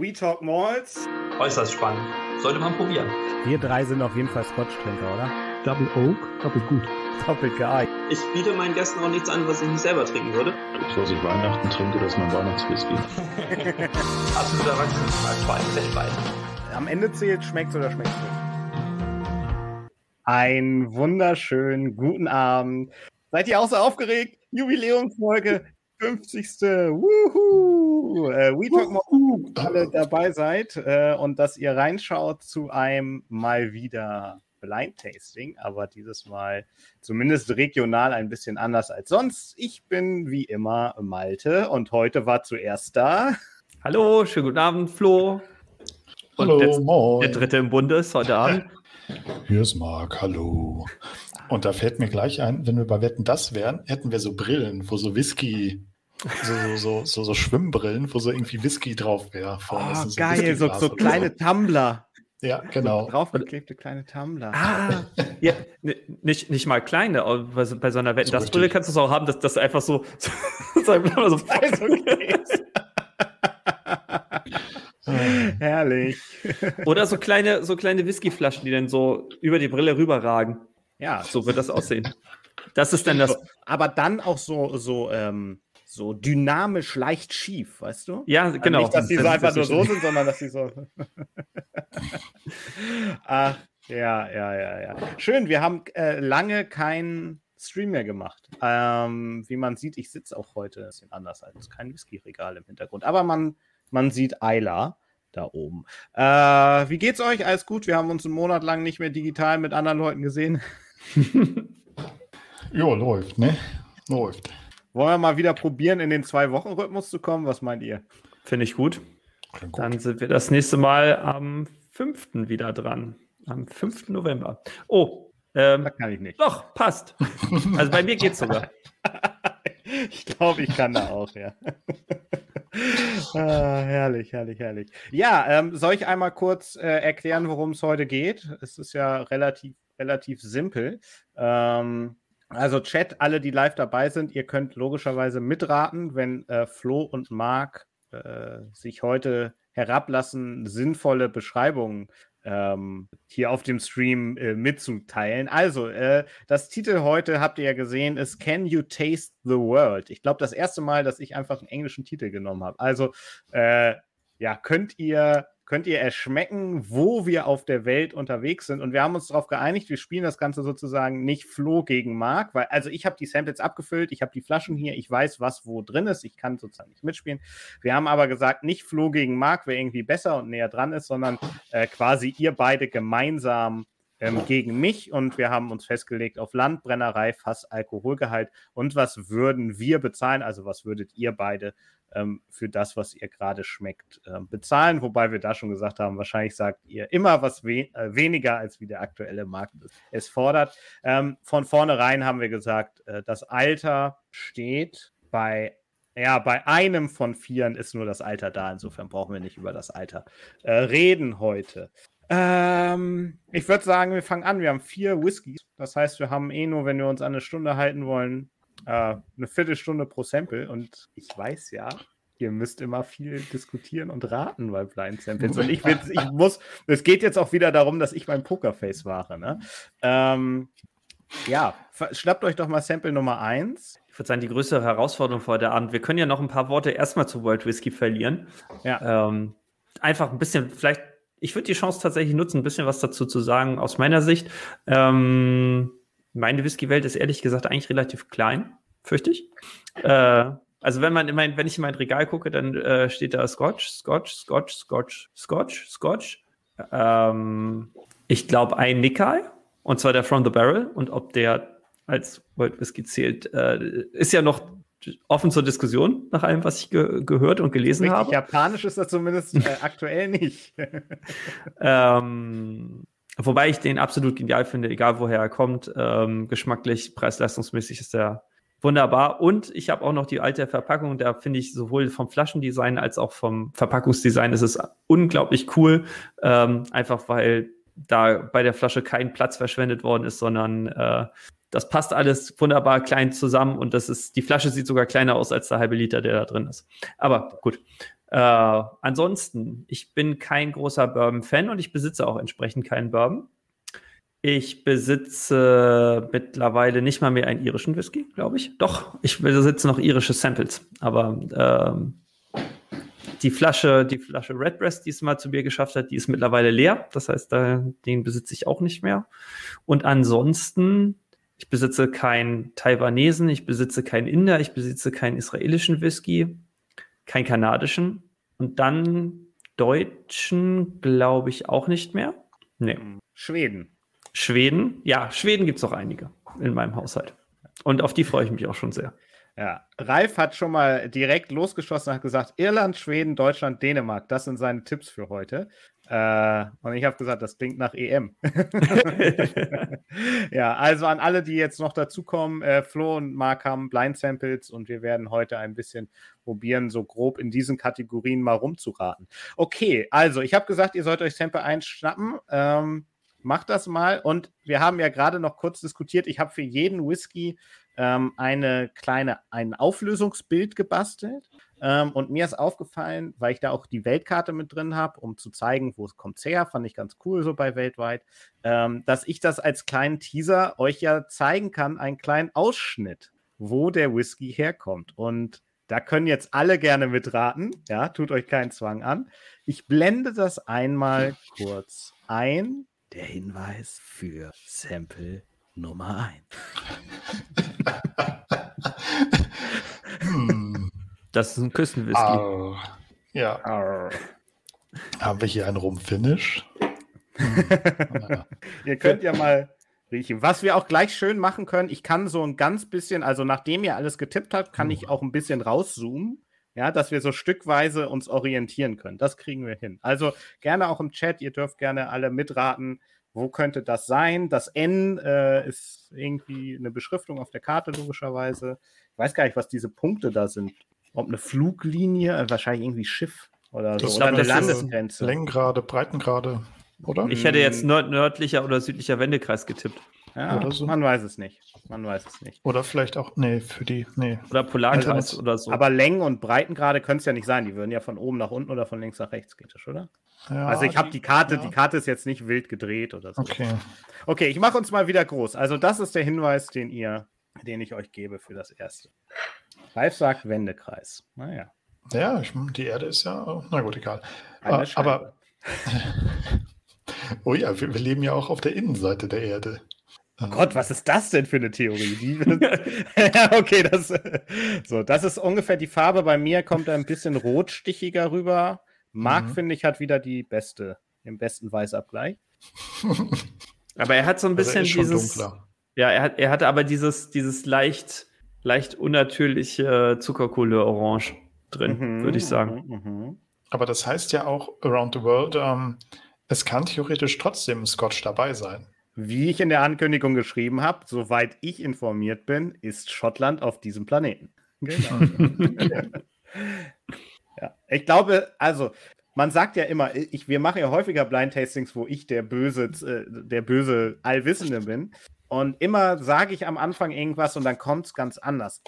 We Talk Malls. Äußerst spannend. Sollte man probieren. Wir drei sind auf jeden Fall Scotch-Trinker, oder? Double Oak, doppelt gut. Doppelt geeignet. Ich biete meinen Gästen auch nichts an, was ich nicht selber trinken würde. Was ich Weihnachten trinke, das ist mein Weihnachtswhisky. Absoluter vor allem weltweit. Am Ende zählt, schmeckt's oder schmeckt's nicht. Einen wunderschönen guten Abend. Seid ihr auch so aufgeregt? Jubiläumsfolge 50. Wuhu! Äh, We Talk More, alle dabei seid äh, und dass ihr reinschaut zu einem mal wieder Blind Tasting, aber dieses Mal zumindest regional ein bisschen anders als sonst. Ich bin wie immer Malte und heute war zuerst da. Hallo, schönen guten Abend, Flo. Und Hallo, der, moin. der dritte im Bunde ist heute Abend. Hier ist Marc, hallo. Und da fällt mir gleich ein, wenn wir bei Wetten das wären, hätten wir so Brillen, wo so Whisky, so, so, so, so, so Schwimmbrillen, wo so irgendwie Whisky drauf wäre. Ist Oh, so geil, so, so kleine Tumbler. Ja, genau. Draufgeklebte kleine Tumbler. Ah, ja, nicht, nicht mal kleine, aber bei, so- bei so einer Wetten, So das Brille kannst du es auch haben, dass das einfach so, so, einfach so Also, okay. Herrlich. oder so kleine, so kleine Whiskyflaschen, die dann so über die Brille rüberragen. Ja, So wird das aussehen. Das ist dann das. aber dann auch so, so, ähm, so dynamisch leicht schief, weißt du? Ja, Also genau. Nicht, dass die so einfach nur so sind, sondern dass die so. Ach, ja, ja, ja, ja. Schön, wir haben äh, lange keinen Stream mehr gemacht. Ähm, wie man sieht, ich sitze auch heute ein bisschen anders als kein Whisky-Regal im Hintergrund. Aber man, man sieht Ayla da oben. Äh, wie geht's euch? Alles gut? Wir haben uns einen Monat lang nicht mehr digital mit anderen Leuten gesehen. Ja, läuft, ne? Läuft. Wollen wir mal wieder probieren, in den Zwei-Wochen-Rhythmus zu kommen? Was meint ihr? Finde ich gut. Gut. Dann sind wir das nächste Mal am 5. wieder dran. Am 5. November. Oh, ähm, Das kann ich nicht. doch, passt. Also bei mir geht's sogar. Ich glaube, ich kann da auch, ja. ah, herrlich, herrlich, herrlich. Ja, ähm, soll ich einmal kurz äh, erklären, worum es heute geht? Es ist ja relativ, relativ simpel. Ähm, also Chat, alle, die live dabei sind, ihr könnt logischerweise mitraten, wenn äh, Flo und Marc äh, sich heute herablassen, sinnvolle Beschreibungen ähm, hier auf dem Stream äh, mitzuteilen. Also, äh, das Titel heute habt ihr ja gesehen, ist Can You Taste the World? Ich glaube, das erste Mal, dass ich einfach einen englischen Titel genommen habe. Also, äh, ja, könnt ihr, könnt ihr erschmecken, wo wir auf der Welt unterwegs sind. Und wir haben uns darauf geeinigt, wir spielen das Ganze sozusagen nicht Flo gegen Mark, weil, also ich habe die Samples abgefüllt, ich habe die Flaschen hier, ich weiß, was wo drin ist, ich kann sozusagen nicht mitspielen. Wir haben aber gesagt, nicht Flo gegen Mark, wer irgendwie besser und näher dran ist, sondern äh, quasi ihr beide gemeinsam ähm, gegen mich und wir haben uns festgelegt auf Landbrennerei, Fass, Alkoholgehalt und was würden wir bezahlen, also was würdet ihr beide ähm, für das, was ihr gerade schmeckt, ähm, bezahlen, wobei wir da schon gesagt haben, wahrscheinlich sagt ihr immer was we äh, weniger, als wie der aktuelle Markt es, es fordert. Ähm, von vornherein haben wir gesagt, äh, das Alter steht bei ja, bei einem von vieren ist nur das Alter da. Insofern brauchen wir nicht über das Alter äh, reden heute. Ähm, ich würde sagen, wir fangen an. Wir haben vier Whiskys. Das heißt, wir haben eh nur, wenn wir uns an eine Stunde halten wollen, äh, eine Viertelstunde pro Sample. Und ich weiß ja, ihr müsst immer viel diskutieren und raten bei Blind Samples. Und ich, will, ich muss, es geht jetzt auch wieder darum, dass ich mein Pokerface wahre. Ne? Ähm, ja, schnappt euch doch mal Sample Nummer 1. Ich würde sagen, die größere Herausforderung vor der Abend. Wir können ja noch ein paar Worte erstmal zu World Whisky verlieren. Ja. Ähm, einfach ein bisschen, vielleicht, ich würde die Chance tatsächlich nutzen, ein bisschen was dazu zu sagen aus meiner Sicht. Ähm, meine Whisky-Welt ist ehrlich gesagt eigentlich relativ klein, fürchte ich. Äh, also wenn man in mein, wenn ich in mein Regal gucke, dann äh, steht da Scotch, Scotch, Scotch, Scotch, Scotch, Scotch. Ähm, ich glaube ein Nikkal, und zwar der From the Barrel. Und ob der als World Whisky zählt, äh, ist ja noch offen zur Diskussion, nach allem, was ich ge gehört und gelesen Richtig habe. japanisch ist das zumindest äh, aktuell nicht. Ähm, wobei ich den absolut genial finde, egal woher er kommt. Ähm, geschmacklich, preis-leistungsmäßig ist er wunderbar. Und ich habe auch noch die alte Verpackung. Da finde ich sowohl vom Flaschendesign als auch vom Verpackungsdesign ist es unglaublich cool. Ähm, einfach weil da bei der Flasche kein Platz verschwendet worden ist, sondern äh, das passt alles wunderbar klein zusammen und das ist, die Flasche sieht sogar kleiner aus als der halbe Liter, der da drin ist. Aber gut. Äh, ansonsten, ich bin kein großer Bourbon-Fan und ich besitze auch entsprechend keinen Bourbon. Ich besitze mittlerweile nicht mal mehr einen irischen Whisky, glaube ich. Doch, ich besitze noch irische Samples, aber ähm, die Flasche, die Flasche Redbreast, die es mal zu mir geschafft hat, die ist mittlerweile leer. Das heißt, den besitze ich auch nicht mehr. Und ansonsten, ich besitze keinen Taiwanesen, ich besitze keinen Inder, ich besitze keinen israelischen Whisky, keinen kanadischen. Und dann deutschen, glaube ich, auch nicht mehr. Nee. Schweden. Schweden, ja, Schweden gibt es auch einige in meinem Haushalt. Und auf die freue ich mich auch schon sehr. Ja, Ralf hat schon mal direkt losgeschossen und hat gesagt, Irland, Schweden, Deutschland, Dänemark, das sind seine Tipps für heute. Äh, und ich habe gesagt, das klingt nach EM. ja, also an alle, die jetzt noch dazukommen, äh, Flo und Mark haben Blind Samples und wir werden heute ein bisschen probieren, so grob in diesen Kategorien mal rumzuraten. Okay, also ich habe gesagt, ihr sollt euch Sample einschnappen. Ähm, macht das mal. Und wir haben ja gerade noch kurz diskutiert. Ich habe für jeden Whisky ähm, eine kleine, ein Auflösungsbild gebastelt. Ähm, und mir ist aufgefallen, weil ich da auch die Weltkarte mit drin habe, um zu zeigen, wo es kommt her, fand ich ganz cool so bei weltweit, ähm, dass ich das als kleinen Teaser euch ja zeigen kann, einen kleinen Ausschnitt, wo der Whisky herkommt. Und da können jetzt alle gerne mitraten. Ja, tut euch keinen Zwang an. Ich blende das einmal kurz ein der Hinweis für Sample Nummer 1. Das ist ein Küstenwhisky. Au. Ja. Au. Haben wir hier einen Rumfinish? ihr könnt ja mal riechen. Was wir auch gleich schön machen können, ich kann so ein ganz bisschen, also nachdem ihr alles getippt habt, kann ich auch ein bisschen rauszoomen. Ja, dass wir so stückweise uns orientieren können. Das kriegen wir hin. Also gerne auch im Chat, ihr dürft gerne alle mitraten. Wo könnte das sein? Das N äh, ist irgendwie eine Beschriftung auf der Karte, logischerweise. Ich weiß gar nicht, was diese Punkte da sind. Ob eine Fluglinie, äh, wahrscheinlich irgendwie Schiff oder das so. Oder eine Landesgrenze. Längengrade, Breitengrade, oder? Ich hätte jetzt nord nördlicher oder südlicher Wendekreis getippt. Ja, oder so. man weiß es nicht. Man weiß es nicht. Oder vielleicht auch, nee, für die, nee. Oder Polarkreis also, oder so. Aber Längen- und Breitengrade können es ja nicht sein. Die würden ja von oben nach unten oder von links nach rechts gehen, oder? Ja, also ich habe die Karte, ja. die Karte ist jetzt nicht wild gedreht oder so. Okay. Okay, ich mache uns mal wieder groß. Also das ist der Hinweis, den ihr, den ich euch gebe für das erste. Ralf sagt Wendekreis. Naja. Ja, ich, die Erde ist ja, na gut, egal. Eine aber, oh ja, wir, wir leben ja auch auf der Innenseite der Erde. Oh Gott, was ist das denn für eine Theorie? okay, das, so, das ist ungefähr die Farbe. Bei mir kommt ein bisschen rotstichiger rüber. Marc, mhm. finde ich, hat wieder die beste, den besten Weißabgleich. aber er hat so ein also bisschen also dieses. Dunkler. Ja, er, hat, er hatte aber dieses, dieses leicht, leicht unnatürliche Zuckerkohle Orange drin, mhm, würde ich sagen. Mhm, mhm, aber das heißt ja auch Around the World, ähm, es kann theoretisch trotzdem Scotch dabei sein. Wie ich in der Ankündigung geschrieben habe, soweit ich informiert bin, ist Schottland auf diesem Planeten. Genau. ja. Ich glaube, also man sagt ja immer, ich, wir machen ja häufiger Blind Tastings, wo ich der böse, äh, der böse Allwissende bin. Und immer sage ich am Anfang irgendwas und dann kommt es ganz anders.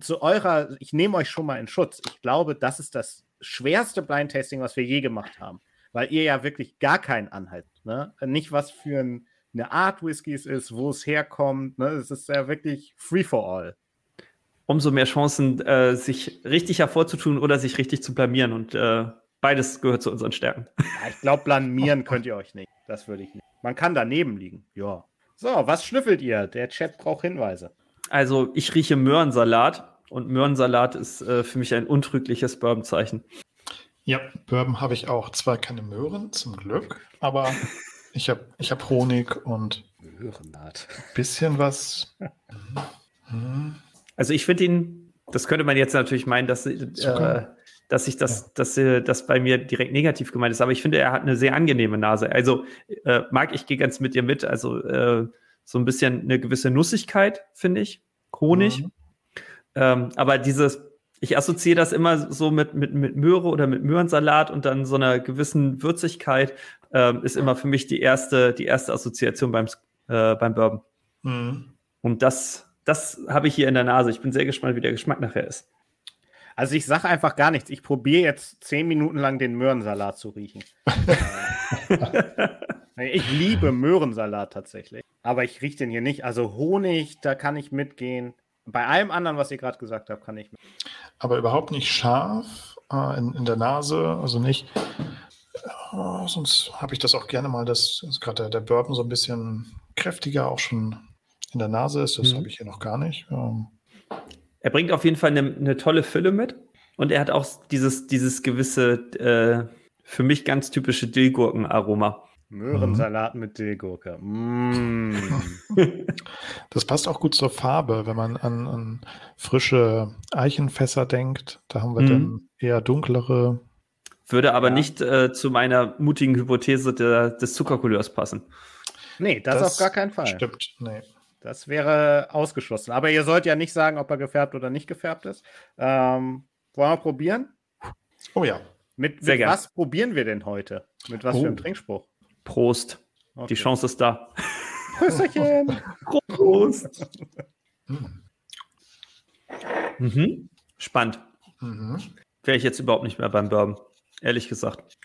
Zu eurer, ich nehme euch schon mal in Schutz. Ich glaube, das ist das schwerste Blind Tasting, was wir je gemacht haben. Weil ihr ja wirklich gar keinen Anhalt, ne? Nicht was für ein eine Art Whiskys ist, wo es herkommt. Ne? Es ist ja wirklich free for all. Umso mehr Chancen, äh, sich richtig hervorzutun oder sich richtig zu blamieren. Und äh, beides gehört zu unseren Stärken. Ja, ich glaube, blamieren könnt ihr euch nicht. Das würde ich nicht. Man kann daneben liegen. Ja. So, was schnüffelt ihr? Der Chat braucht Hinweise. Also, ich rieche Möhrensalat. Und Möhrensalat ist äh, für mich ein untrügliches Bourbon-Zeichen. Ja, Bourbon habe ich auch. Zwar keine Möhren, zum Glück, aber Ich habe ich hab Honig und ein bisschen was. Also ich finde ihn, das könnte man jetzt natürlich meinen, dass, äh, dass ich das, ja. dass äh, das bei mir direkt negativ gemeint ist, aber ich finde, er hat eine sehr angenehme Nase. Also äh, mag ich gehe ganz mit dir mit. Also äh, so ein bisschen eine gewisse Nussigkeit, finde ich. Honig. Mhm. Ähm, aber dieses ich assoziiere das immer so mit, mit, mit Möhre oder mit Möhrensalat und dann so einer gewissen Würzigkeit ähm, ist immer für mich die erste, die erste Assoziation beim, äh, beim Bourbon. Mhm. Und das, das habe ich hier in der Nase. Ich bin sehr gespannt, wie der Geschmack nachher ist. Also ich sage einfach gar nichts. Ich probiere jetzt zehn Minuten lang den Möhrensalat zu riechen. Ich liebe Möhrensalat tatsächlich. Aber ich rieche den hier nicht. Also Honig, da kann ich mitgehen. Bei allem anderen, was ihr gerade gesagt habt, kann ich mit. Aber überhaupt nicht scharf äh, in, in der Nase, also nicht. äh, sonst habe ich das auch gerne mal, dass, dass gerade der, der Bourbon so ein bisschen kräftiger auch schon in der Nase ist. Das Mhm. habe ich hier noch gar nicht. Ähm, Er bringt auf jeden Fall eine, eine tolle Fülle mit und er hat auch dieses, dieses gewisse, äh, für mich ganz typische Dillgurkenaroma. Möhrensalat mit Dillgurke. Mm. Das passt auch gut zur Farbe, wenn man an, an frische Eichenfässer denkt. Da haben wir Mhm. dann eher dunklere. Würde aber Ja. nicht äh, zu meiner mutigen Hypothese der, des Zuckercouleurs passen. Nee, das, auf gar keinen Fall. Stimmt, nee. Das wäre ausgeschlossen. Aber ihr sollt ja nicht sagen, ob er gefärbt oder nicht gefärbt ist. Ähm, wollen wir probieren? Oh ja. Mit, Sehr mit was probieren wir denn heute? Mit was Oh. für einem Trinkspruch? Prost. Okay. Die Chance ist da. Prösterchen. Prost. Hm. Mhm. Spannend. Mhm. Wäre ich jetzt überhaupt nicht mehr beim Bourbon. Ehrlich gesagt.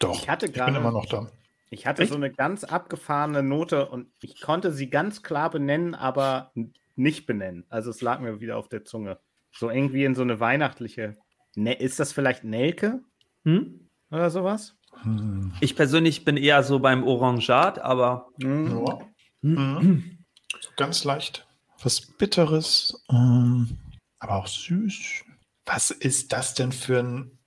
Doch, Ich hatte ich bin immer noch da. Ich hatte Echt? so eine ganz abgefahrene Note und ich konnte sie ganz klar benennen, aber nicht benennen. Also es lag mir wieder auf der Zunge. So irgendwie in so eine weihnachtliche. Ne ist das vielleicht Nelke Hm? oder sowas? Hm. Ich persönlich bin eher so beim Orangat, aber Hm. Ja. Mhm. So ganz leicht. Was Bitteres, ähm, aber auch süß. Was ist das denn für ein.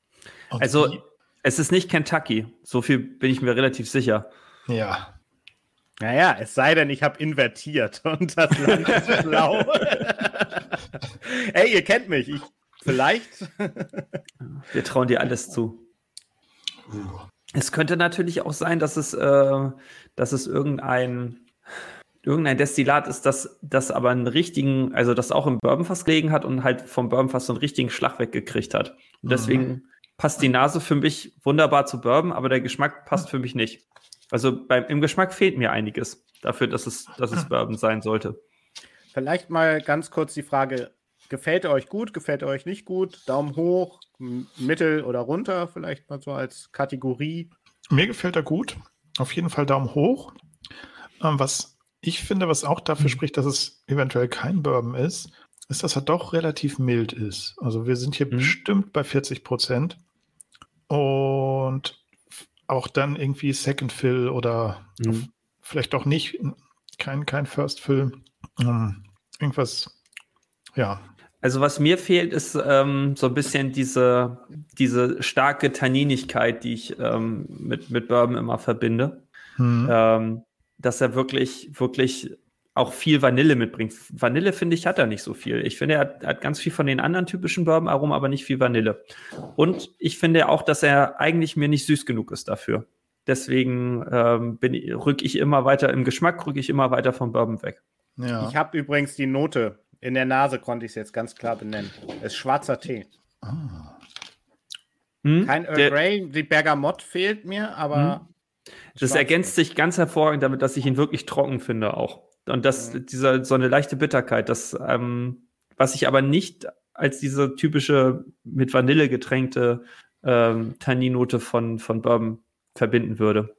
und Also- wie- es ist nicht Kentucky. So viel bin ich mir relativ sicher. Ja. Naja, es sei denn, ich habe invertiert und das Land ist blau. Ey, ihr kennt mich. Ich, vielleicht. Wir trauen dir alles zu. Uh. Es könnte natürlich auch sein, dass es, äh, dass es irgendein, irgendein Destillat ist, das, das aber einen richtigen, also das auch im Bourbonfass gelegen hat und halt vom Bourbonfass so einen richtigen Schlag weggekriegt hat. Und deswegen passt die Nase für mich wunderbar zu Bourbon, aber der Geschmack passt für mich nicht. Also beim, im Geschmack fehlt mir einiges dafür, dass es, dass es Bourbon sein sollte. Vielleicht mal ganz kurz die Frage: Gefällt er euch gut? Gefällt er euch nicht gut? Daumen hoch, mittel oder runter? Vielleicht mal so als Kategorie. Mir gefällt er gut. Auf jeden Fall Daumen hoch. Ähm, was ich finde, was auch dafür spricht, dass es eventuell kein Bourbon ist, ist, dass er doch relativ mild ist. Also wir sind hier Mhm. bestimmt bei 40 Prozent. Und auch dann irgendwie Second Fill oder Mhm. vielleicht auch nicht, kein, kein First Fill. Ähm, irgendwas, ja. Also was mir fehlt, ist ähm, so ein bisschen diese, diese starke Tanninigkeit, die ich ähm, mit, mit Bourbon immer verbinde. Hm. Ähm, dass er wirklich, wirklich auch viel Vanille mitbringt. Vanille, finde ich, hat er nicht so viel. Ich finde, er hat, hat ganz viel von den anderen typischen Bourbon-Aromen, aber nicht viel Vanille. Und ich finde auch, dass er eigentlich mir nicht süß genug ist dafür. Deswegen ähm, bin, rück ich immer weiter im Geschmack, rücke ich immer weiter vom Bourbon weg. ja. Ich habe übrigens die Note. In der Nase konnte ich es jetzt ganz klar benennen. Es ist schwarzer Tee. ah. Hm? Kein Earl Grey, die Bergamott fehlt mir, aber. Das schwarz- ergänzt sich ganz hervorragend damit, dass ich ihn wirklich trocken finde auch. Und das, dieser, so eine leichte Bitterkeit, das, ähm, was ich aber nicht als diese typische mit Vanille getränkte ähm, Tanninote von, von Bourbon verbinden würde.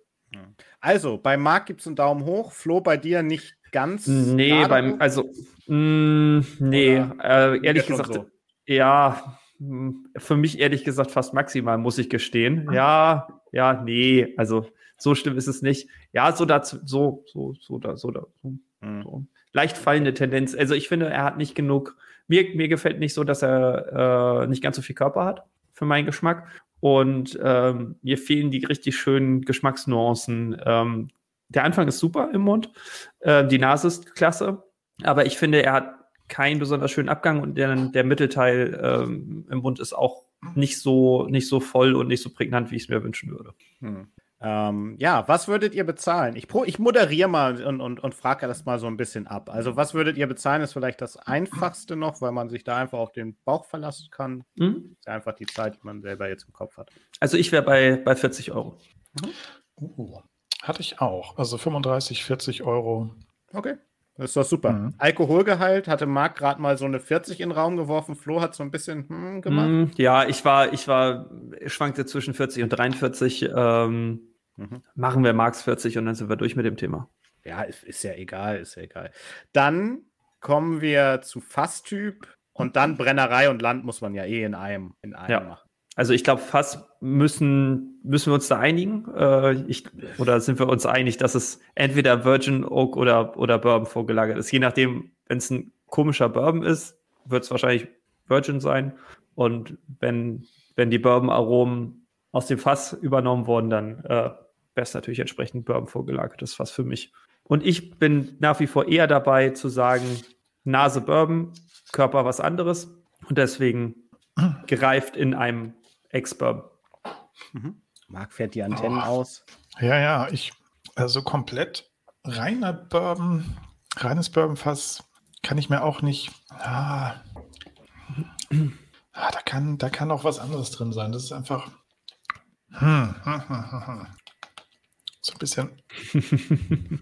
Also, bei Marc gibt es einen Daumen hoch. Flo, bei dir nicht ganz. Nee, beim, also, mh, nee, Oder äh, ehrlich gesagt, so? ja, mh, für mich ehrlich gesagt fast maximal, muss ich gestehen. Ja, ja, nee, also so schlimm ist es nicht. Ja, so dazu, so, so, so, da, so, da, so, Hm. so. Leicht fallende Tendenz. Also ich finde, er hat nicht genug, mir, mir gefällt nicht so, dass er äh, nicht ganz so viel Körper hat für meinen Geschmack. Und ähm, mir fehlen die richtig schönen Geschmacksnuancen. Ähm, der Anfang ist super im Mund, äh, die Nase ist klasse, aber ich finde, er hat keinen besonders schönen Abgang und der, der Mittelteil ähm, im Mund ist auch nicht so, nicht so voll und nicht so prägnant, wie ich es mir wünschen würde. Hm. Ähm, ja, was würdet ihr bezahlen? Ich, ich moderiere mal und, und, und frage das mal so ein bisschen ab. Also, was würdet ihr bezahlen, ist vielleicht das Einfachste noch, weil man sich da einfach auf den Bauch verlassen kann. Hm? Ist einfach die Zeit, die man selber jetzt im Kopf hat. Also ich wäre bei, bei 40 Euro. Uh, hatte ich auch. Also 35, 40 Euro. Okay. Das ist doch super. Mhm. Alkoholgehalt hatte Marc gerade mal so eine 40 in den Raum geworfen. Flo hat so ein bisschen hm, gemacht. Mm, ja, ich war, ich war, ich schwankte zwischen 40 und 43. Ähm, Mhm. Machen wir Marx 40 und dann sind wir durch mit dem Thema. Ja, ist, ist ja egal, ist ja egal. Dann kommen wir zu Fasstyp und dann Brennerei und Land muss man ja eh in einem, in einem Ja. machen. Also ich glaube, fast müssen, müssen wir uns da einigen. Äh, ich, oder sind wir uns einig, dass es entweder Virgin Oak oder, oder Bourbon vorgelagert ist. Je nachdem, wenn es ein komischer Bourbon ist, wird es wahrscheinlich Virgin sein. Und wenn, wenn die Bourbon-Aromen aus dem Fass übernommen wurden, dann äh, wäre es natürlich entsprechend Bourbon vorgelagert. Das ist Fass für mich. Und ich bin nach wie vor eher dabei zu sagen, Nase Bourbon, Körper was anderes. Und deswegen gereift in einem Ex-Bourbon. Marc fährt die Antennen Oh. aus. Ja, ja, ich, also komplett reiner Bourbon, reines Bourbonfass kann ich mir auch nicht. Ah, ah, da, kann, da kann auch was anderes drin sein. Das ist einfach. Hm, hm, hm, hm, hm. So ein bisschen.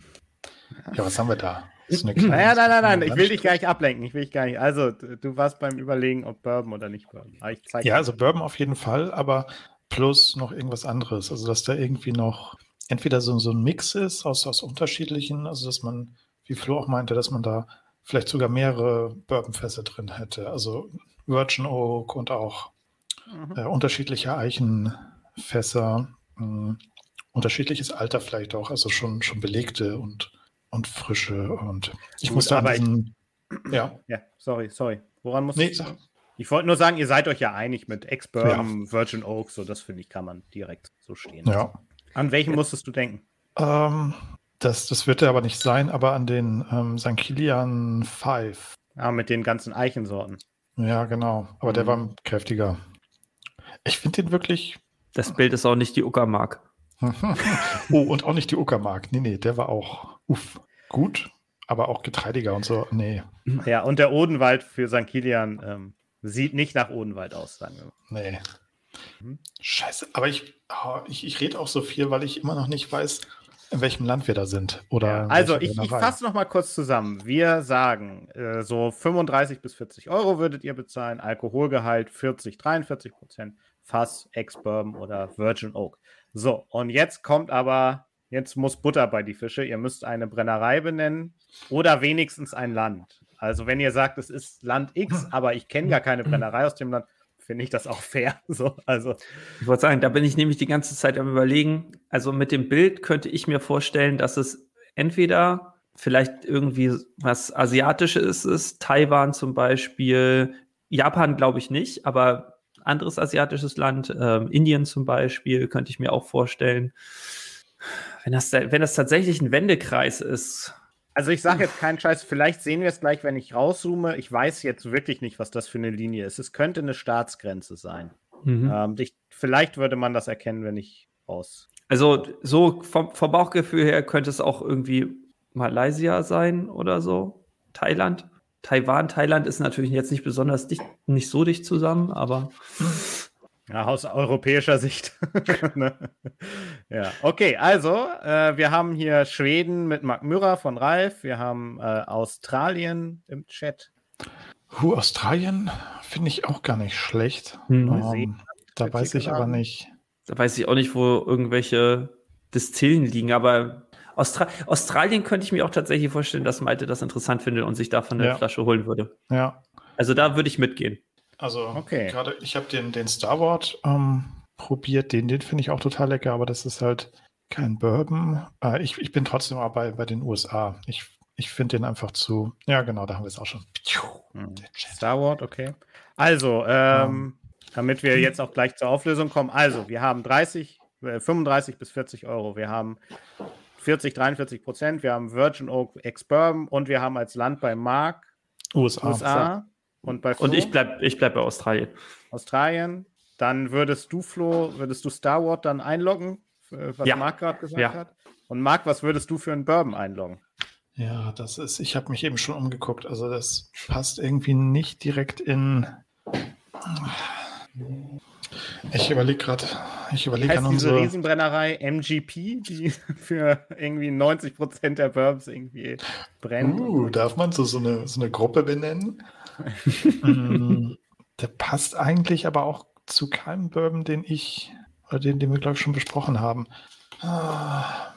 Ja, was haben wir da? Naja, nein, nein, nein, ich will dich gar nicht ablenken. Ich will dich gar nicht. Also, du warst beim Überlegen, ob Bourbon oder nicht Bourbon. Aber ich zeig Ja, also Bourbon auf jeden Fall, aber plus noch irgendwas anderes. Also, dass da irgendwie noch entweder so, so ein Mix ist aus, aus unterschiedlichen, also dass man, wie Flo auch meinte, dass man da vielleicht sogar mehrere Bourbonfässer drin hätte. Also Virgin Oak und auch Mhm. äh, unterschiedliche Eichenfässer, mh, unterschiedliches Alter vielleicht auch, also schon, schon belegte und, und frische. Und ich muss aber diesen, ja, Ja, sorry, sorry. Woran muss nee, ich? sag- Ich wollte nur sagen, ihr seid euch ja einig mit Ex-Bourbon, Virgin Oak, so das finde ich, kann man direkt so stehen. ja. An welchen musstest du denken? Ähm, das, das wird er aber nicht sein, aber an den ähm, St. Kilian 5. Ah, mit den ganzen Eichensorten. Ja, genau. Aber der Mhm. war kräftiger. Ich finde den wirklich. Das Bild ist auch nicht die Uckermark. oh, und auch nicht die Uckermark. Nee, nee, der war auch uff, gut, aber auch getreidiger und so. Nee, Ja, und der Odenwald für St. Kilian ähm, sieht nicht nach Odenwald aus, sagen wir mal. nee. Mhm. Scheiße. Aber ich, oh, ich, ich rede auch so viel, weil ich immer noch nicht weiß, in welchem Land wir da sind. Oder Ja, also, ich, ich fasse noch mal kurz zusammen. Wir sagen, äh, so 35 bis 40 Euro würdet ihr bezahlen, Alkoholgehalt 40, 43 Prozent, Fass, Ex-Bourbon oder Virgin Oak. So, und jetzt kommt aber, jetzt muss Butter bei die Fische. Ihr müsst eine Brennerei benennen oder wenigstens ein Land. Also, wenn ihr sagt, es ist Land X, aber ich kenne gar keine Brennerei aus dem Land, finde ich das auch fair. So, also, Ich wollte sagen, da bin ich nämlich die ganze Zeit am Überlegen. Also mit dem Bild könnte ich mir vorstellen, dass es entweder vielleicht irgendwie was Asiatisches ist, Taiwan zum Beispiel, Japan glaube ich nicht, aber anderes asiatisches Land, ähm, Indien zum Beispiel, könnte ich mir auch vorstellen. Wenn das, wenn das tatsächlich ein Wendekreis ist, Also ich sage jetzt keinen Scheiß, vielleicht sehen wir es gleich, wenn ich rauszoome. Ich weiß jetzt wirklich nicht, was das für eine Linie ist. Es könnte eine Staatsgrenze sein. mhm. Ähm, ich, vielleicht würde man das erkennen, wenn ich raus. Also so vom, vom Bauchgefühl her könnte es auch irgendwie Malaysia sein oder so. Thailand. Taiwan, Thailand ist natürlich jetzt nicht besonders dicht, nicht so dicht zusammen, aber Ja, aus europäischer Sicht. Ne? ja, okay, also äh, wir haben hier Schweden mit Mark Müller von Ralf. Wir haben äh, Australien im Chat. Huh, Australien finde ich auch gar nicht schlecht. Hm. Ähm, da weiß ich aber nicht. da weiß ich auch nicht, wo irgendwelche Distillen liegen, aber Austra Australien könnte ich mir auch tatsächlich vorstellen, dass Malte das interessant findet und sich davon eine Ja. Flasche holen würde. Ja, Also da würde ich mitgehen. Also Okay. gerade, ich habe den, den Star Wars ähm, probiert, den, den finde ich auch total lecker, aber das ist halt kein Bourbon. Äh, ich, ich bin trotzdem aber bei, bei den USA. Ich, ich finde den einfach zu. Ja, genau, da haben wir es auch schon. Hm. Der Chat. Star Wars, okay. Also, ähm, damit wir jetzt auch gleich zur Auflösung kommen. Also, wir haben 30, äh, 35 bis 40 Euro. Wir haben 40, 43 Prozent. Wir haben Virgin Oak Ex Bourbon und wir haben als Land bei Mark USA. USA und bei Flo, Und ich bleib, ich bleib bei Australien. Australien. Dann würdest du, Flo, würdest du Star Wars dann einloggen, äh, was Ja. Marc gerade gesagt Ja. hat? Und Marc, was würdest du für einen Bourbon einloggen? Ja, das ist, ich habe mich eben schon umgeguckt. Also das passt irgendwie nicht direkt in. Ich überlege gerade, ich überlege an heißt diese unsere. Riesenbrennerei MGP, die für irgendwie 90 Prozent der Bourbons irgendwie brennt. Uh, darf man so, so, eine, so eine Gruppe benennen? Mm, Der passt eigentlich aber auch zu keinem Bourbon, den ich, oder den, den wir, glaube ich, schon besprochen haben. Ah.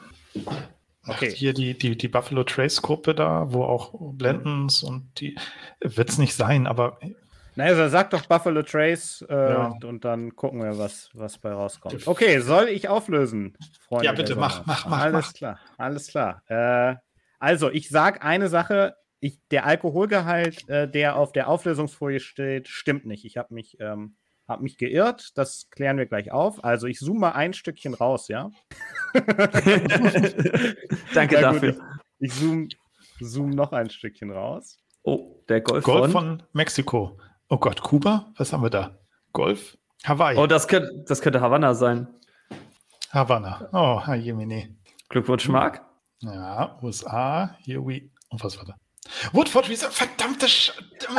Okay. Hier die, die, die Buffalo Trace Gruppe da, wo auch Blendens und die wird es nicht sein, aber Na, also sag doch Buffalo Trace äh, Ja. und dann gucken wir, was, was bei rauskommt. Okay, soll ich auflösen, Freunde? Ja, bitte, mach, mach, mach, Alles mach. klar, alles klar. Äh, also, ich sag eine Sache. Ich, der Alkoholgehalt, äh, der auf der Auflösungsfolie steht, stimmt nicht. Ich habe mich, ähm, hab mich geirrt. Das klären wir gleich auf. Also, ich zoome mal ein Stückchen raus, ja? Danke Ja, gut, dafür. Ich, ich zoome zoom noch ein Stückchen raus. Oh, der Golf, Golf von. von Mexiko. Oh Gott, Kuba? Was haben wir da? Golf? Hawaii. Oh, das könnte, das könnte Havanna sein. Havanna. Oh, Jemine. Glückwunsch, Marc. Ja, USA, here we. Und was war da? Woodford Reserve, verdammte Sch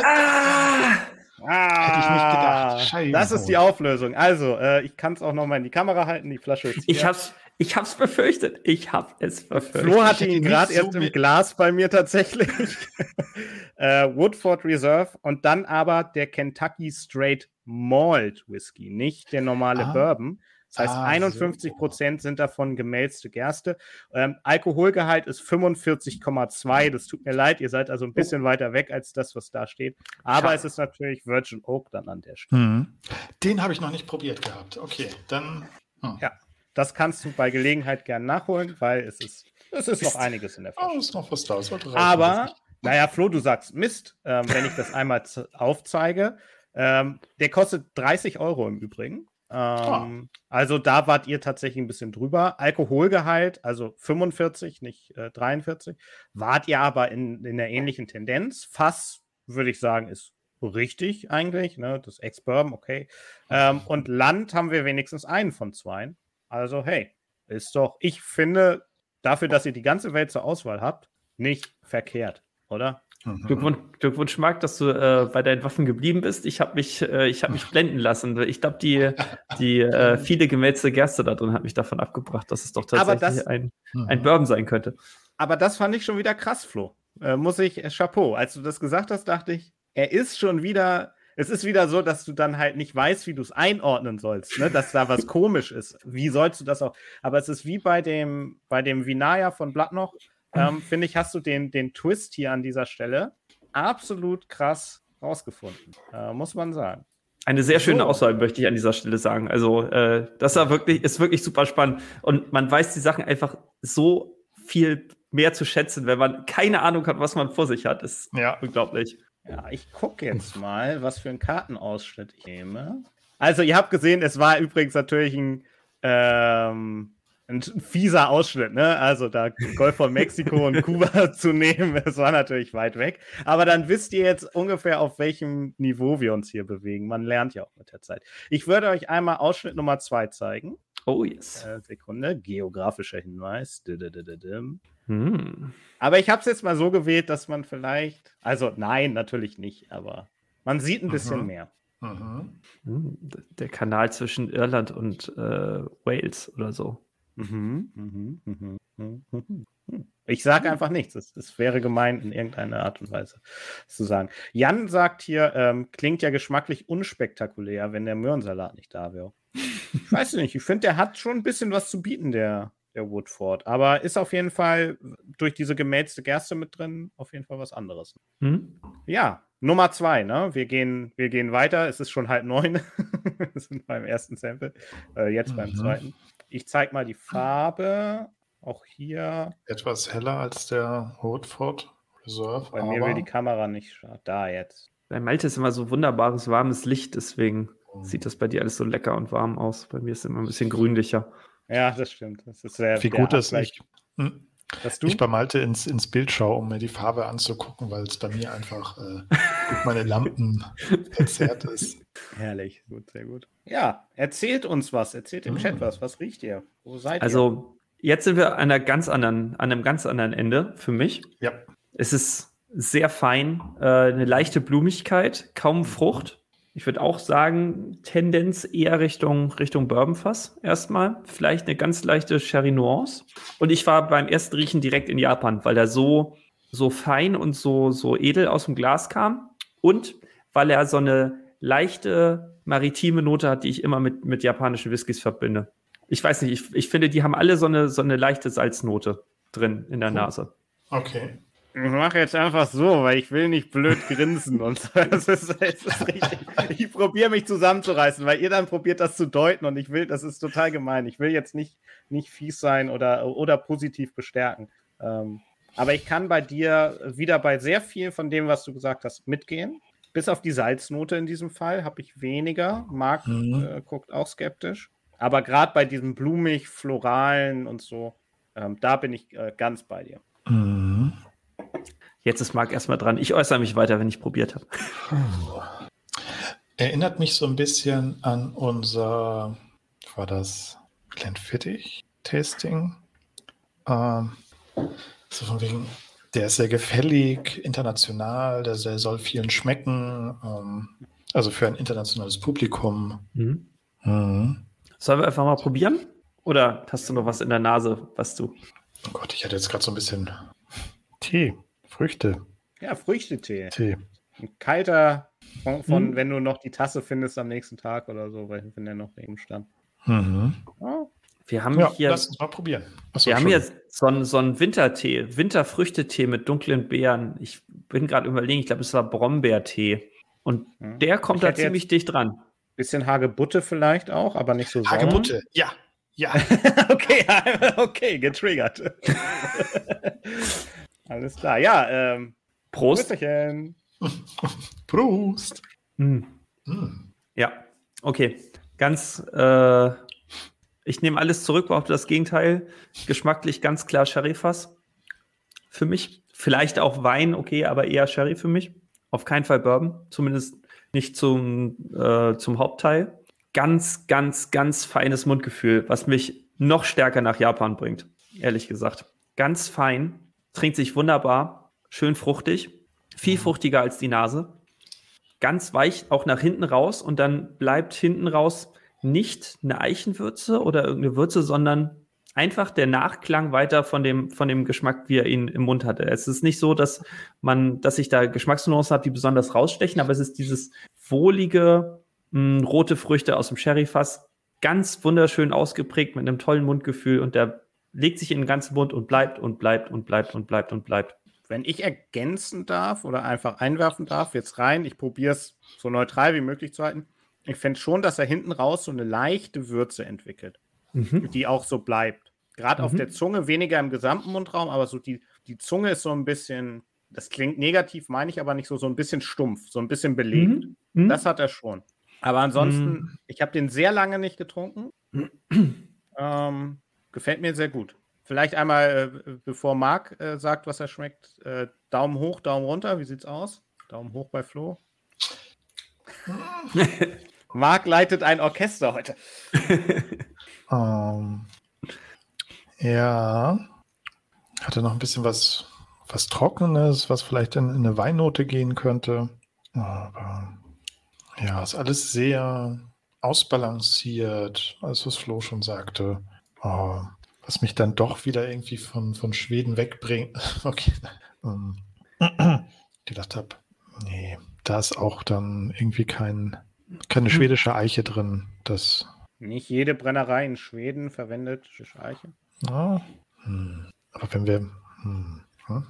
Ah, Hätte ich nicht gedacht. Scheiße. Das ist die Auflösung. Also, äh, ich kann es auch noch mal in die Kamera halten. Die Flasche ist Ich hier. hab's, ich hab's befürchtet. Ich hab es befürchtet. Flo hatte ihn gerade so erst im Glas bei mir tatsächlich. äh, Woodford Reserve und dann aber der Kentucky Straight Malt Whisky, nicht der normale Ah. Bourbon. Das heißt, Ah, 51 Prozent sind davon gemälzte Gerste. Ähm, Alkoholgehalt ist 45,2. Das tut mir leid, ihr seid also ein bisschen weiter weg als das, was da steht. Aber Schade. es ist natürlich Virgin Oak dann an der Stelle. Hm. Den habe ich noch nicht probiert gehabt. Okay, dann. Hm. Ja. Das kannst du bei Gelegenheit gern nachholen, weil es ist, es ist noch einiges in der Flasche. Oh, ist noch was da. Aber, naja, Flo, du sagst Mist, ähm, wenn ich das einmal aufzeige. Ähm, der kostet 30 Euro im Übrigen. Ähm, Also da wart ihr tatsächlich ein bisschen drüber. Alkoholgehalt, also 45, nicht äh, 43, wart ihr aber in, in der ähnlichen Tendenz. Fass, würde ich sagen, ist richtig eigentlich. Ne? Das Ex-Bourbon, okay. Ähm, und Land haben wir wenigstens einen von zwei. Also, hey, ist doch, ich finde, dafür, dass ihr die ganze Welt zur Auswahl habt, nicht verkehrt, oder? Mhm. Glückwunsch, Glückwunsch, Marc, dass du äh, bei deinen Waffen geblieben bist. Ich habe mich, äh, ich hab mich blenden lassen. Ich glaube, die, die äh, viele gemälzte Gerste da drin hat mich davon abgebracht, dass es doch tatsächlich das- ein, Mhm. ein Bourbon sein könnte. Aber das fand ich schon wieder krass, Flo. Äh, muss ich, äh, Chapeau. Als du das gesagt hast, dachte ich, er ist schon wieder, es ist wieder so, dass du dann halt nicht weißt, wie du es einordnen sollst, ne? dass da was komisch ist. Wie sollst du das auch? Aber es ist wie bei dem, bei dem Vinaya von Blattnoch, ähm, finde ich, hast du den, den Twist hier an dieser Stelle absolut krass rausgefunden. Äh, muss man sagen. Eine sehr schöne So. Auswahl, möchte ich an dieser Stelle sagen. Also, äh, das war wirklich, ist wirklich super spannend. Und man weiß die Sachen einfach so viel mehr zu schätzen, wenn man keine Ahnung hat, was man vor sich hat. Ist Ja. unglaublich. Ja, ich gucke jetzt mal, was für einen Kartenausschnitt ich nehme. Also, ihr habt gesehen, es war übrigens natürlich ein, ähm, ein fieser Ausschnitt, ne? Also, da Golf von Mexiko und Kuba zu nehmen, das war natürlich weit weg. Aber dann wisst ihr jetzt ungefähr, auf welchem Niveau wir uns hier bewegen. Man lernt ja auch mit der Zeit. Ich würde euch einmal Ausschnitt Nummer zwei zeigen. Oh yes. Äh, Sekunde, geografischer Hinweis. Diddididim. Hm. Aber ich habe es jetzt mal so gewählt, dass man vielleicht, also nein, natürlich nicht, aber man sieht ein bisschen mehr. Mhm. Hm, Der Kanal zwischen Irland und äh, Wales oder so. Mhm, mhm, mhm, mhm, mhm, mhm. Ich sage einfach nichts. Es, es wäre gemein, in irgendeiner Art und Weise zu sagen. Jan sagt hier, ähm, klingt ja geschmacklich unspektakulär, wenn der Möhrensalat nicht da wäre. Ich weiß nicht, ich finde, der hat schon ein bisschen was zu bieten, der, der Woodford. Aber ist auf jeden Fall durch diese gemälzte Gerste mit drin auf jeden Fall was anderes. Hm? Ja, Nummer zwei, ne? Wir gehen, wir gehen weiter. Es ist schon halb neun. wir sind beim ersten Sample. Äh, jetzt beim Mhm. zweiten. Ich zeige mal die Farbe. Auch hier. Etwas heller als der Woodford Reserve. Bei mir will die Kamera nicht Da jetzt. Bei Malte ist immer so wunderbares, warmes Licht, deswegen Mhm. sieht das bei dir alles so lecker und warm aus. Bei mir ist es immer ein bisschen grünlicher. Ja, das stimmt. Das ist sehr, Wie gut, dass Abgleich. ich, Hm. Dass du? ich bei Malte ins, ins Bild schaue, um mir die Farbe anzugucken, weil es bei mir einfach äh, durch meine Lampen verzerrt ist. Herrlich, gut, sehr gut. Ja, erzählt uns was. Erzählt im Mhm. Chat was. Was riecht ihr? Wo seid ihr? Also, jetzt sind wir an, einer ganz anderen, an einem ganz anderen Ende für mich. Ja. Es ist sehr fein, äh, eine leichte Blumigkeit, kaum Frucht. Ich würde auch sagen, Tendenz eher Richtung, Richtung Bourbonfass erstmal. Vielleicht eine ganz leichte Sherry Nuance. Und ich war beim ersten Riechen direkt in Japan, weil er so, so fein und so, so edel aus dem Glas kam. Und weil er so eine leichte maritime Note hat, die ich immer mit, mit japanischen Whiskys verbinde. Ich weiß nicht, ich, ich finde, die haben alle so eine, so eine leichte Salznote drin in der Nase. Okay. Ich mache jetzt einfach so, weil ich will nicht blöd grinsen und so. Das ist, das ist richtig. Ich probiere mich zusammenzureißen, weil ihr dann probiert das zu deuten und ich will, das ist total gemein. Ich will jetzt nicht, nicht fies sein oder, oder positiv bestärken. Ähm, aber ich kann bei dir wieder bei sehr viel von dem, was du gesagt hast, mitgehen. Bis auf die Salznote in diesem Fall habe ich weniger. Marc Mhm. äh, guckt auch skeptisch. Aber gerade bei diesem blumig, floralen und so, ähm, da bin ich äh, ganz bei dir. Jetzt ist Marc erstmal dran. Ich äußere mich weiter, wenn ich probiert habe. Erinnert mich so ein bisschen an unser, war das Glenfiddich-Tasting? Ähm, so von wegen, der ist sehr gefällig, international, der, der soll vielen schmecken. Ähm, also für ein internationales Publikum. Mhm. Mhm. Sollen wir einfach mal probieren? Oder hast du noch was in der Nase, was du. Oh Gott, ich hatte jetzt gerade so ein bisschen Tee, Früchte, Ja, Früchtetee. Tee. Ein kalter, von, von Mhm. wenn du noch die Tasse findest am nächsten Tag oder so, weil wenn der noch eben stand. Mhm. Oh, Wir haben Ja, hier, lass uns mal probieren. Achso, wir haben hier so einen, so einen Wintertee, Winterfrüchtetee mit dunklen Beeren. Ich bin gerade überlegen, ich glaube, es war Brombeertee. Und Hm. der kommt Ich da ziemlich dicht dran. bisschen Hagebutte vielleicht auch, aber nicht so sauer. Hagebutte, ja, ja. okay, okay, getriggert. Alles klar. Ja, ähm, Prost. Prösterchen. Prost. Hm. Hm. Ja, okay. Ganz, äh, ich nehme alles zurück, behaupte das Gegenteil. Geschmacklich ganz klar Sherryfass für mich. Vielleicht auch Wein, okay, aber eher Sherry für mich. Auf keinen Fall Bourbon, zumindest nicht zum, äh, zum Hauptteil. Ganz, ganz, ganz feines Mundgefühl, was mich noch stärker nach Japan bringt, ehrlich gesagt. Ganz fein, trinkt sich wunderbar, schön fruchtig, viel fruchtiger als die Nase ganz weich auch nach hinten raus und dann bleibt hinten raus nicht eine Eichenwürze oder irgendeine Würze, sondern einfach der Nachklang weiter von dem, von dem Geschmack, wie er ihn im Mund hatte. Es ist nicht so, dass man, dass ich da Geschmacksnuancen habe, die besonders rausstechen, aber es ist dieses wohlige, mh, rote Früchte aus dem Sherryfass, ganz wunderschön ausgeprägt mit einem tollen Mundgefühl und der legt sich in den ganzen Mund und bleibt und bleibt und bleibt und bleibt und bleibt. Wenn ich ergänzen darf oder einfach einwerfen darf, jetzt rein, ich probiere es so neutral wie möglich zu halten. Ich fände schon, dass er hinten raus so eine leichte Würze entwickelt, die auch so bleibt. Gerade auf Mhm. der Zunge, weniger im gesamten Mundraum, aber so die, die Zunge ist so ein bisschen, das klingt negativ, meine ich aber nicht so, so ein bisschen stumpf, so ein bisschen belegt. Mhm. Das hat er schon. Aber ansonsten, Mm. ich habe den sehr lange nicht getrunken. ähm, gefällt mir sehr gut. Vielleicht einmal, äh, bevor Marc äh, sagt, was er schmeckt, äh, Daumen hoch, Daumen runter. Wie sieht's aus? Daumen hoch bei Flo. Marc leitet ein Orchester heute. Ähm, ja. Hatte noch ein bisschen was, was Trockenes, was vielleicht in, in eine Weinnote gehen könnte. Aber ja, ist alles sehr ausbalanciert, alles was Flo schon sagte. Oh, was mich dann doch wieder irgendwie von, von Schweden wegbringt. Okay. Ähm, gedacht habe, nee, da ist auch dann irgendwie kein, keine schwedische Eiche drin. Das Nicht jede Brennerei in Schweden verwendet Eiche. Ja. Hm. Aber wenn wir. Hm. Hm.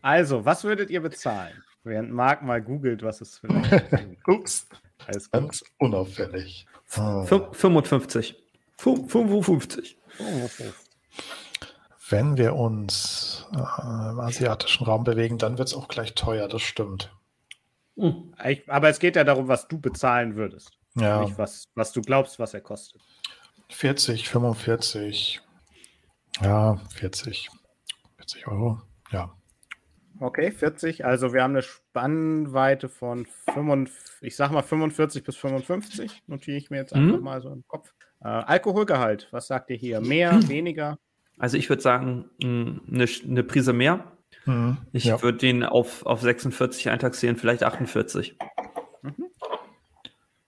Also, was würdet ihr bezahlen? Während Marc mal googelt, was es vielleicht ist. Ups. Alles gut. Ganz unauffällig. Oh. Fün- 55. Fün- 55. Wenn wir uns äh, im asiatischen Raum bewegen, dann wird es auch gleich teuer, das stimmt. Hm. Ich, aber es geht ja darum, was du bezahlen würdest. Ja, Nicht, was, was du glaubst, was er kostet. 40, 45. Ja, 40. 40 Euro. Ja. Okay, 40. Also wir haben eine Spannweite von 45, ich sag mal 45 bis 55. Notiere ich mir jetzt einfach Mhm. mal so im Kopf. Äh, Alkoholgehalt, was sagt ihr hier? Mehr, weniger? Also ich würde sagen, eine, eine Prise mehr. Mhm. Ich ja. würde den auf, auf 46 eintaxieren, vielleicht 48.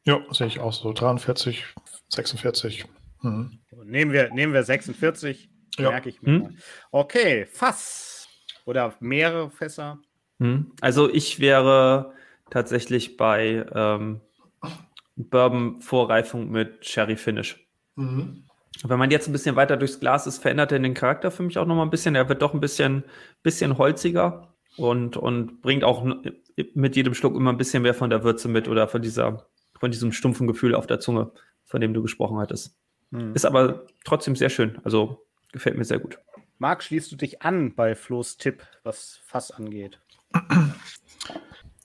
Ja, sehe ich auch so. 43, 46. Mhm. Nehmen wir, nehmen wir 46. Ja. Merke ich mir Hm? Okay, Fass. Oder mehrere Fässer. Hm. Also ich wäre tatsächlich bei ähm, Bourbon-Vorreifung mit Sherry Finish. Mhm. Wenn man jetzt ein bisschen weiter durchs Glas ist, verändert er den Charakter für mich auch noch mal ein bisschen. Er wird doch ein bisschen, bisschen holziger und, und bringt auch mit jedem Schluck immer ein bisschen mehr von der Würze mit oder von, dieser, von diesem stumpfen Gefühl auf der Zunge, von dem du gesprochen hattest. Hm. Ist aber trotzdem sehr schön. Also gefällt mir sehr gut. Marc, schließt du dich an bei Flo's Tipp, was Fass angeht?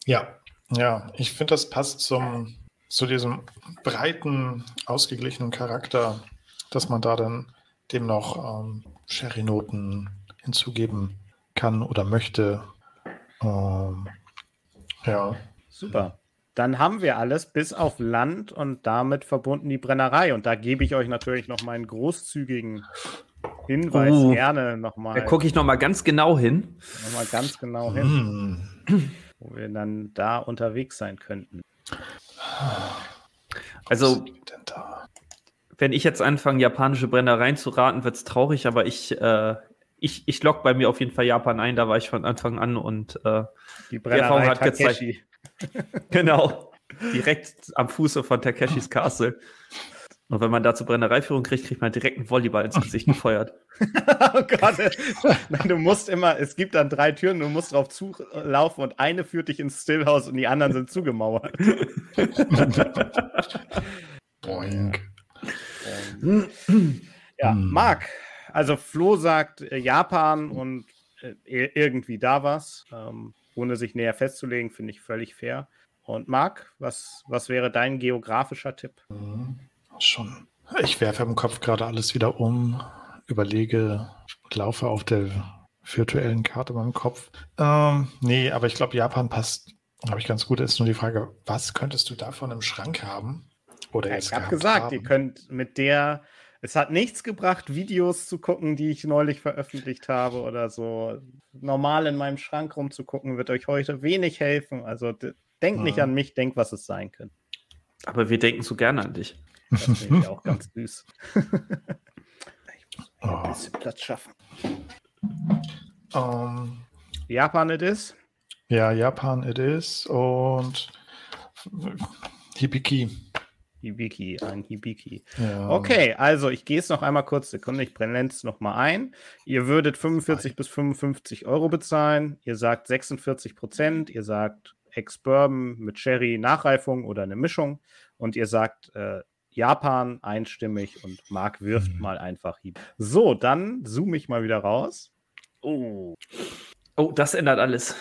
Ja, ja, ich finde, das passt zum, zu diesem breiten, ausgeglichenen Charakter, dass man da dann dem noch ähm, Sherry-Noten hinzugeben kann oder möchte. Ähm, ja, Super. Dann haben wir alles bis auf Land und damit verbunden die Brennerei. Und da gebe ich euch natürlich noch meinen großzügigen Hinweis Oh. gerne nochmal Da gucke ich noch mal ganz genau hin. noch mal ganz genau hin, Hm. wo wir dann da unterwegs sein könnten. Also wenn ich jetzt anfange, japanische Brennereien zu raten, wird es traurig, aber ich, äh, ich, ich log bei mir auf jeden Fall Japan ein, da war ich von Anfang an und äh, Die Erfahrung Brennerei hat gezeigt. Takeshi. genau, direkt am Fuße von Takeshis Castle. Und wenn man dazu Brennereiführung kriegt, kriegt man direkt einen Volleyball ins Gesicht gefeuert. oh Gott. Nein, du musst immer, es gibt dann drei Türen, du musst drauf zulaufen und eine führt dich ins Stillhaus und die anderen sind zugemauert. Boink. Ähm, ja, Hm. Marc, also Flo sagt äh, Japan und äh, ir- irgendwie da was, ähm, ohne sich näher festzulegen, finde ich völlig fair. Und Marc, was, was wäre dein geografischer Tipp? Mhm. Schon. Ich werfe im Kopf gerade alles wieder um, überlege, laufe auf der virtuellen Karte in meinem Kopf. Ähm, nee, aber ich glaube, Japan passt, habe ich ganz gut. Ist nur die Frage, was könntest du davon im Schrank haben? Oder Ja, ich habe gesagt, haben? ihr könnt mit der, es hat nichts gebracht, Videos zu gucken, die ich neulich veröffentlicht habe oder so. Normal in meinem Schrank rumzugucken, wird euch heute wenig helfen. Also denkt nicht an mich, denkt, was es sein könnte. Aber wir denken so gerne an dich. Das finde ich auch ganz süß. ich muss ein Oh. bisschen Platz schaffen. Ähm, Japan it is. ja, Japan it is und Hibiki. Hibiki, ein Hibiki. Ja. Okay, also ich gehe es noch einmal kurz, Sekunde, ich brenne es noch mal ein. Ihr würdet 45 bis 55 Euro bezahlen. Ihr sagt 46 Prozent. Ihr sagt Ex-Bourbon mit Sherry Nachreifung oder eine Mischung. Und ihr sagt äh, Japan einstimmig und Marc wirft Mhm. mal einfach Hieb. So, dann zoome ich mal wieder raus. Oh. Oh, das ändert alles.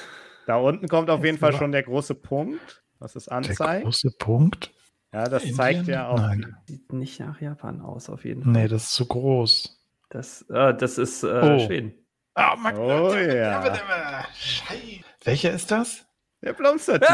Da unten kommt auf jeden Fall schon der große Punkt, was es Der anzeigt. große Punkt. Ja, das Indien? zeigt ja auch. Nein. Sieht nicht nach Japan aus, auf jeden Fall. Nee, das ist zu groß. Das, äh, das ist äh, Oh. Schweden. Ah, Mag- Oh, ja. Scheiße. Welcher ist das? Der Blomstertyp.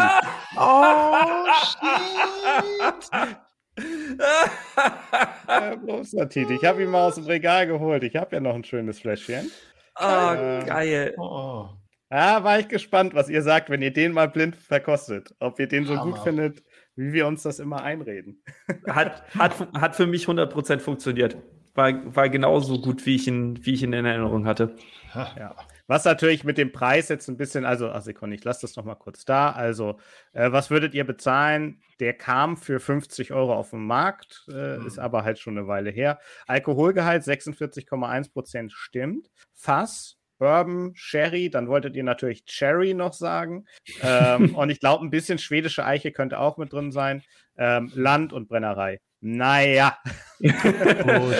Oh, shit. Der Blomstertit. Ich habe ihn mal aus dem Regal geholt. Ich habe ja noch ein schönes Fläschchen. Ah, Äh, geil. Oh. Ja, war ich gespannt, was ihr sagt, wenn ihr den mal blind verkostet. Ob ihr den so gut Hammer. findet, wie wir uns das immer einreden. Hat, hat, hat für mich 100% funktioniert. War, war genauso gut, wie ich, ihn, wie ich ihn in Erinnerung hatte. Ja. Was natürlich mit dem Preis jetzt ein bisschen, also, ach Sekunde, ich lasse das noch mal kurz da. Also, äh, was würdet ihr bezahlen? Der kam für 50 Euro auf den Markt, äh, Hm. ist aber halt schon eine Weile her. Alkoholgehalt 46,1 Prozent stimmt. Fass, Bourbon, Sherry, dann wolltet ihr natürlich Cherry noch sagen. ähm, und ich glaube, ein bisschen schwedische Eiche könnte auch mit drin sein. Ähm, Land und Brennerei. Naja, Oh,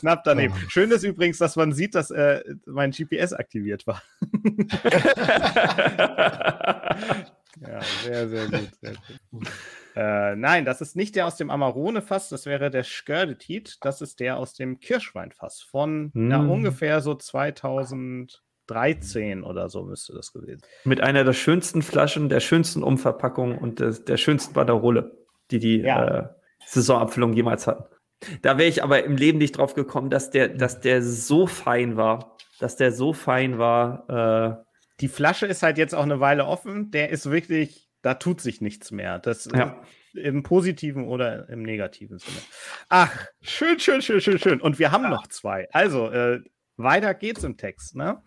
knapp daneben. Oh. Schön ist übrigens, dass man sieht, dass äh, mein GPS aktiviert war. Ja, sehr, sehr gut. Sehr gut. Äh, nein, das ist nicht der aus dem Amarone-Fass, das wäre der Skördetit. Das ist der aus dem Kirschweinfass von na, Mm. ungefähr so 2013 oder so müsste das gewesen sein. Mit einer der schönsten Flaschen, der schönsten Umverpackung und des, der schönsten Banderole, die die Ja. äh, Saisonabfüllung jemals hatten. Da wäre ich aber im Leben nicht drauf gekommen, dass der, dass der so fein war, dass der so fein war. Äh, Die Flasche ist halt jetzt auch eine Weile offen. Der ist wirklich da tut sich nichts mehr. Das Ja. im positiven oder im negativen Sinne. Ach, schön, schön, schön, schön, schön. Und wir haben noch zwei. Also, äh, weiter geht's im Text. Ne?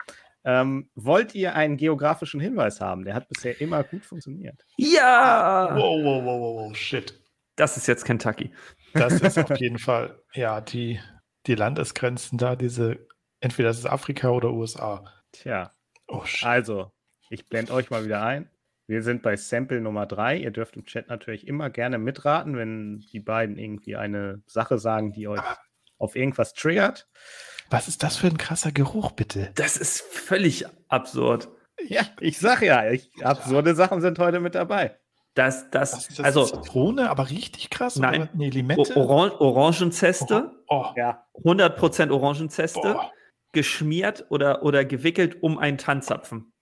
Ähm, wollt ihr einen geografischen Hinweis haben? Der hat bisher immer gut funktioniert. Ja! Wow, wow, wow, wow, wow, shit. Das ist jetzt Kentucky. Das ist auf jeden Fall, ja, die, die Landesgrenzen da, diese, entweder das ist Afrika oder USA. Tja, Oh, shit. also, ich blende euch mal wieder ein. Wir sind bei Sample Nummer 3. Ihr dürft im Chat natürlich immer gerne mitraten, wenn die beiden irgendwie eine Sache sagen, die euch auf irgendwas triggert. Was ist das für ein krasser Geruch, bitte? Das ist völlig absurd. Ja, ich sag ja, ich, absurde Sachen sind heute mit dabei. Das, das, Was ist das? also Zitrone, aber richtig krass? Nein. Oder? Nee, Limette? Oran Orangenzeste, Oh, Ja, 100% Orangenzeste, boah. geschmiert oder, oder gewickelt um einen Tanzapfen.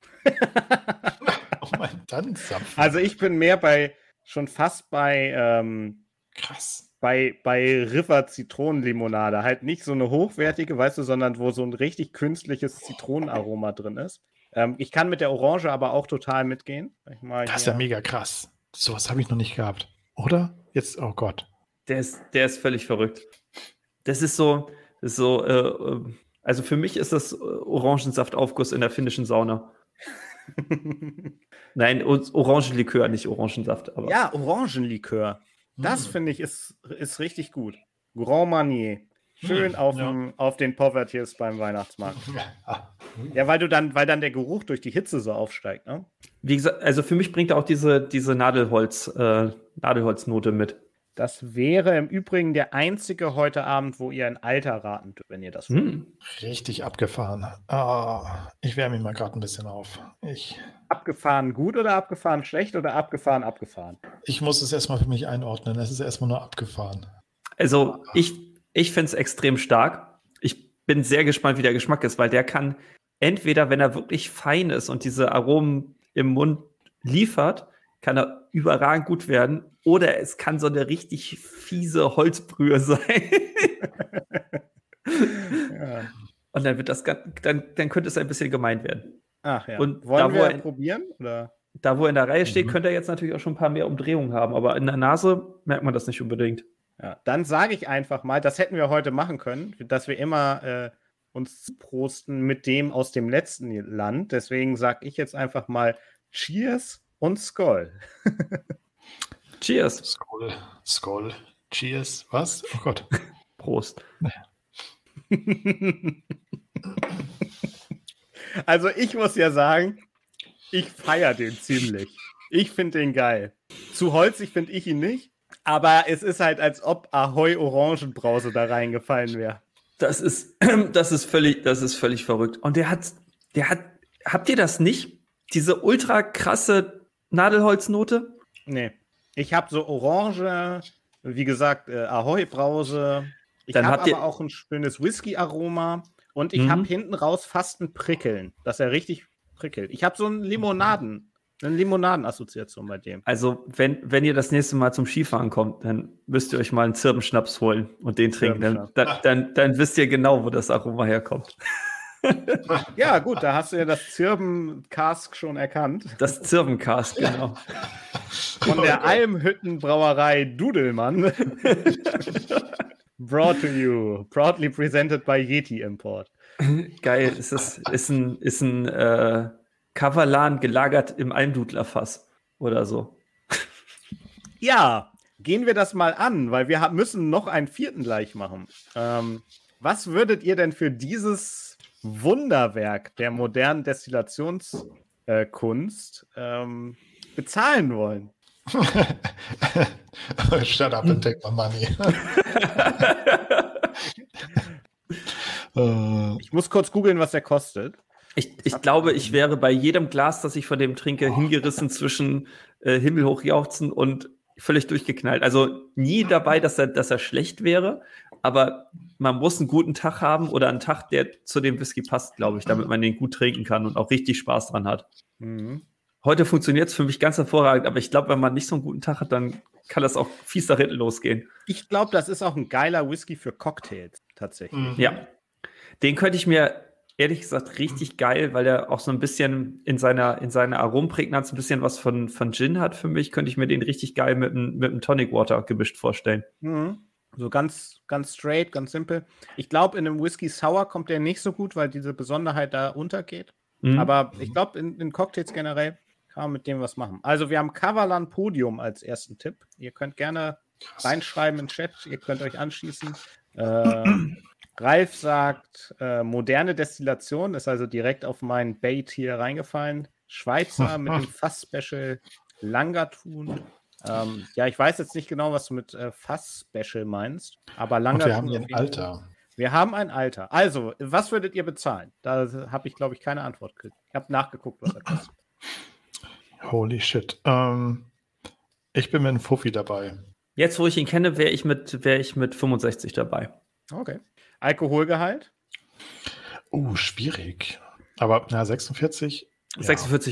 oh mein Tanzapfel. also ich bin mehr bei, schon fast bei, ähm, krass. Bei, bei River Zitronenlimonade. Halt nicht so eine hochwertige, weißt du, sondern wo so ein richtig künstliches Zitronenaroma drin ist. Ähm, ich kann mit der Orange aber auch total mitgehen. Ich mal Das ist ja mega krass. Sowas habe ich noch nicht gehabt. Oder? Jetzt, oh Gott. Der ist, der ist völlig verrückt. Das ist so, das ist so, äh, äh, also für mich ist das äh, Orangensaftaufguss in der finnischen Sauna. Nein, Orangenlikör, nicht Orangensaft. Aber ja, Orangenlikör. Das Hm. finde ich ist, ist richtig gut. Grand Marnier. Schön Hm, auf, ja. dem, auf den Povertiers beim Weihnachtsmarkt. Ja, weil du dann, weil dann der Geruch durch die Hitze so aufsteigt, ne? wie gesagt, also für mich bringt er auch diese, diese Nadelholz, äh, Nadelholznote mit. Das wäre im Übrigen der einzige heute Abend, wo ihr ein Alter raten dürft, wenn ihr das wollt. Hm. Richtig abgefahren. Ah, ich wärme mich mal gerade ein bisschen auf. Ich, Abgefahren gut oder abgefahren schlecht oder abgefahren abgefahren? ich muss es erstmal für mich einordnen. Es ist erstmal nur abgefahren. Also ich, ich finde es extrem stark. Ich bin sehr gespannt, wie der Geschmack ist, weil der kann entweder, wenn er wirklich fein ist und diese Aromen im Mund liefert, kann er überragend gut werden. Oder es kann so eine richtig fiese Holzbrühe sein. Ja. und dann wird das dann, dann könnte es ein bisschen gemein werden. Ach ja. Und Wollen da, wo wir er- probieren? Oder? Da, wo er in der Reihe steht, Mhm. könnte er jetzt natürlich auch schon ein paar mehr Umdrehungen haben, aber in der Nase merkt man das nicht unbedingt. Ja, dann sage ich einfach mal, das hätten wir heute machen können, dass wir immer äh, uns prosten mit dem aus dem letzten Land. Deswegen sage ich jetzt einfach mal Cheers und Skoll. Cheers. Skoll, Skoll, Cheers. Was? Oh Gott. Prost. also ich muss ja sagen, ich feiere den ziemlich. Ich finde den geil. Zu holzig finde ich ihn nicht, aber es ist halt, als ob Ahoi Orangenbrause da reingefallen wäre. Das ist, das ist völlig, das ist völlig verrückt. Und der hat, der hat, habt ihr das nicht? Diese ultra krasse Nadelholznote? Nee. Ich habe so Orange, wie gesagt, äh, Ahoi-Brause. Ich habe ihr- aber auch ein schönes Whisky-Aroma. Und ich Mhm. habe hinten raus fast ein Prickeln, dass er richtig prickelt. Ich habe so einen Limonaden, eine Limonaden-Assoziation bei dem. Also, wenn, wenn ihr das nächste Mal zum Skifahren kommt, dann müsst ihr euch mal einen Zirbenschnaps holen und den trinken. Dann, dann, dann, dann wisst ihr genau, wo das Aroma herkommt. Ja, gut, da hast du ja das Zirben-Cask schon erkannt. Das Zirbencast, genau. Von der Almhüttenbrauerei Dudelmann. Brought to you, proudly presented by Yeti Import. Geil. Es ist, ist ein, ist ein äh, Kavalan gelagert im Almdudlerfass oder so. Ja, gehen wir das mal an, weil wir müssen noch einen vierten gleich machen. Ähm, was würdet ihr denn für dieses Wunderwerk der modernen Destillationskunst äh, ähm, bezahlen wollen? Shut up and take my money. äh, Ich muss kurz googeln, was der kostet. Ich, ich glaube, ich wäre bei jedem Glas, das ich von dem trinke, hingerissen zwischen äh, himmelhoch jauchzen und völlig durchgeknallt. Also nie dabei, dass er, dass er schlecht wäre, aber man muss einen guten Tag haben oder einen Tag, der zu dem Whisky passt, glaube ich, damit man den gut trinken kann und auch richtig Spaß dran hat. Mhm. Heute funktioniert es für mich ganz hervorragend, aber ich glaube, wenn man nicht so einen guten Tag hat, dann kann das auch fies da hinten losgehen. Ich glaube, das ist auch ein geiler Whisky für Cocktails, tatsächlich. mhm. Ja. Den könnte ich mir ehrlich gesagt richtig geil, weil er auch so ein bisschen in seiner, in seiner Aromprägnanz ein bisschen was von, von Gin hat für mich. Könnte ich mir den richtig geil mit einem mit einem Tonic Water gemischt vorstellen. Mhm. So ganz, ganz straight, ganz simpel. Ich glaube, in einem Whisky Sour kommt der nicht so gut, weil diese Besonderheit da untergeht. Mhm. Aber ich glaube, in, in Cocktails generell kann man mit dem was machen. Also, wir haben Kavalan Podium als ersten Tipp. Ihr könnt gerne reinschreiben im Chat, ihr könnt euch anschließen. Ähm, Ralf sagt, äh, moderne Destillation ist also direkt auf mein Bait hier reingefallen. Schweizer mit dem Fass-Special Langatun. Ähm, ja, ich weiß jetzt nicht genau, was du mit äh, Fass-Special meinst, aber Langatun. wir haben ein. Alter. Wir haben ein Alter. Also, was würdet ihr bezahlen? Da habe ich, glaube ich, keine Antwort gekriegt. Ich habe nachgeguckt, was er kostet. Holy shit. Ähm, ich bin mit einem Fuffi dabei. Jetzt, wo ich ihn kenne, wäre ich, mit- wär ich mit 65 dabei. Okay. Alkoholgehalt? Uh, schwierig. Aber na, 46. ja. 46